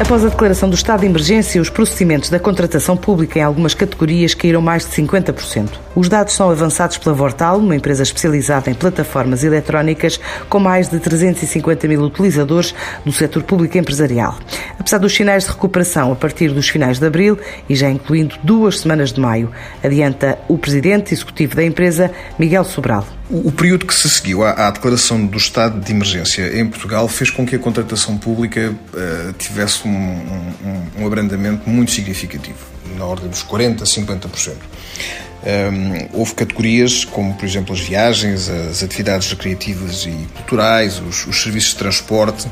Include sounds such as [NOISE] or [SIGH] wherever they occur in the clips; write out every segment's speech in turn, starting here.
Após a declaração do estado de emergência, os procedimentos da contratação pública em algumas categorias caíram mais de 50%. Os dados são avançados pela Vortal, uma empresa especializada em plataformas eletrónicas com mais de 350 mil utilizadores do setor público empresarial. Apesar dos sinais de recuperação a partir dos finais de abril e já incluindo duas semanas de maio, adianta o presidente executivo da empresa, Miguel Sobral. O, período que se seguiu à, declaração do estado de emergência em Portugal fez com que a contratação pública uh, tivesse um, um, um, abrandamento muito significativo, na ordem dos 40% a 50%. Um, houve categorias como, por exemplo, as viagens, as atividades recreativas e culturais, os, os serviços de transporte,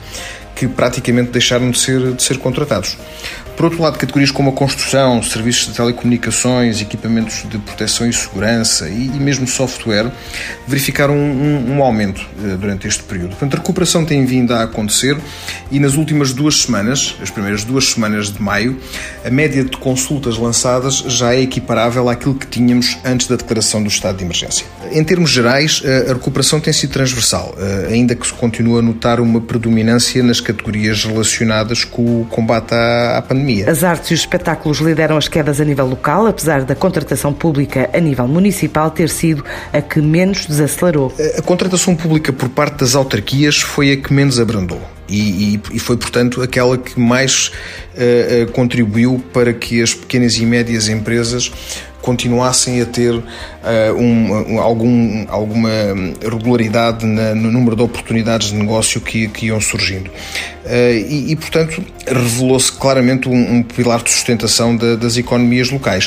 que praticamente deixaram de ser, de ser contratados. Por outro lado, categorias como a construção, serviços de telecomunicações, equipamentos de proteção e segurança e, e mesmo software verificaram um, um, um aumento uh, durante este período. Portanto, a recuperação tem vindo a acontecer e nas últimas duas semanas, as primeiras duas semanas de maio, a média de consultas lançadas já é equiparável àquilo que tínhamos antes da declaração do estado de emergência. Em termos gerais, a recuperação tem sido transversal, uh, ainda que se continue a notar uma predominância nas categorias relacionadas com o combate à, à pandemia. As artes e os espetáculos lideram as quedas a nível local, apesar da contratação pública a nível municipal ter sido a que menos desacelerou. A contratação pública por parte das autarquias foi a que menos abrandou. E, e, e, foi, portanto, aquela que mais uh, uh, contribuiu para que as pequenas e médias empresas continuassem a ter uh, um, um, algum, alguma regularidade na, no número de oportunidades de negócio que, que iam surgindo. Uh, e, e, portanto, revelou-se claramente um, um, pilar de sustentação da, das economias locais.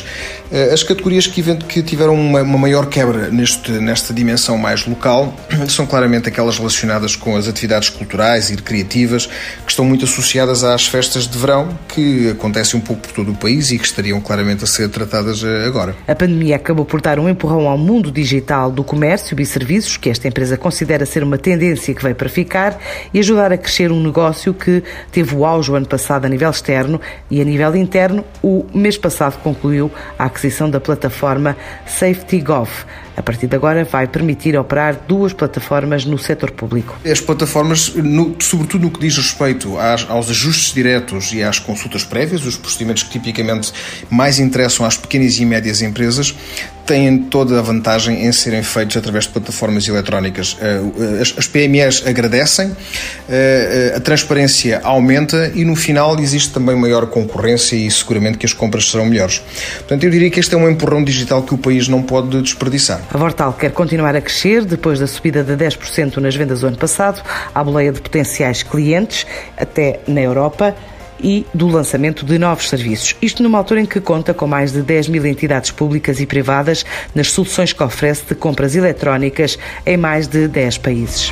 Uh, as categorias que, que tiveram uma, uma, maior quebra neste, nesta dimensão mais local [CLEARS THROAT] são claramente aquelas relacionadas com as atividades culturais e recreativas, que estão muito associadas às festas de verão, que acontecem um pouco por todo o país e que estariam claramente a ser tratadas agora A pandemia acabou por dar um empurrão ao mundo digital do comércio e serviços, que esta empresa considera ser uma tendência que veio para ficar, e ajudar a crescer um negócio que teve o auge o ano passado a nível externo e a nível interno, o mês passado concluiu a aquisição da plataforma SafetyGov. A partir de agora vai permitir operar duas plataformas no setor público. As plataformas, no, sobretudo no que diz respeito às, aos ajustes diretos e às consultas prévias, os procedimentos que tipicamente mais interessam às pequenas e médias empresas, têm toda a vantagem em serem feitos através de plataformas eletrónicas. Eh, as PMEs agradecem, eh, a transparência aumenta e no final existe também maior concorrência e seguramente que as compras serão melhores. Portanto, eu diria que este é um empurrão digital que o país não pode desperdiçar. A Vortal quer continuar a crescer depois da subida de 10% nas vendas do ano passado, à boleia de potenciais clientes, até na Europa e do lançamento de novos serviços. Isto numa altura em que conta com mais de 10 mil entidades públicas e privadas nas soluções que oferece de compras eletrónicas em mais de 10 países.